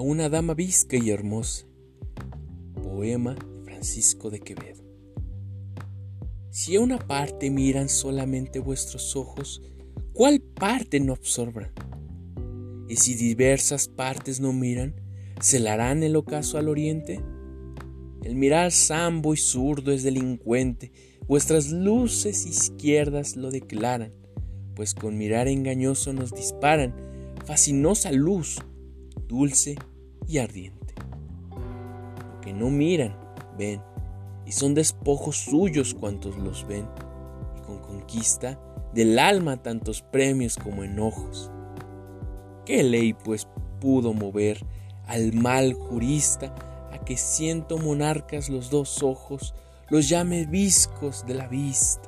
una dama visca y hermosa. Poema de Francisco de Quevedo. Si a una parte miran solamente vuestros ojos, ¿cuál parte no absorban? Y si diversas partes no miran, ¿se le harán el ocaso al oriente? El mirar sambo y zurdo es delincuente, vuestras luces izquierdas lo declaran, pues con mirar engañoso nos disparan fascinosa luz, dulce y ardiente. Lo que no miran, ven, y son despojos suyos cuantos los ven, y con conquista del alma tantos premios como enojos. ¿Qué ley pues pudo mover al mal jurista a que ciento monarcas los dos ojos los llame viscos de la vista?